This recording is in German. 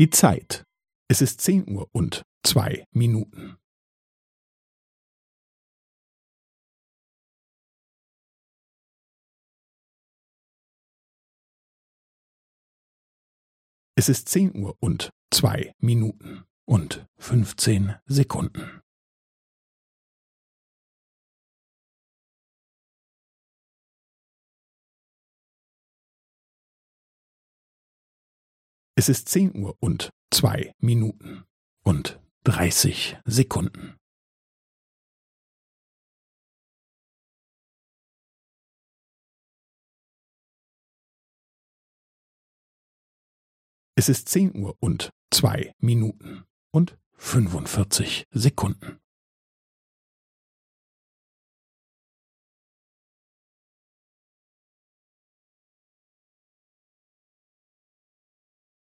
Die Zeit. Es ist zehn Uhr und zwei Minuten. Es ist zehn Uhr und zwei Minuten und fünfzehn Sekunden. Es ist zehn Uhr und zwei Minuten und dreißig Sekunden. Es ist zehn Uhr und zwei Minuten und fünfundvierzig Sekunden.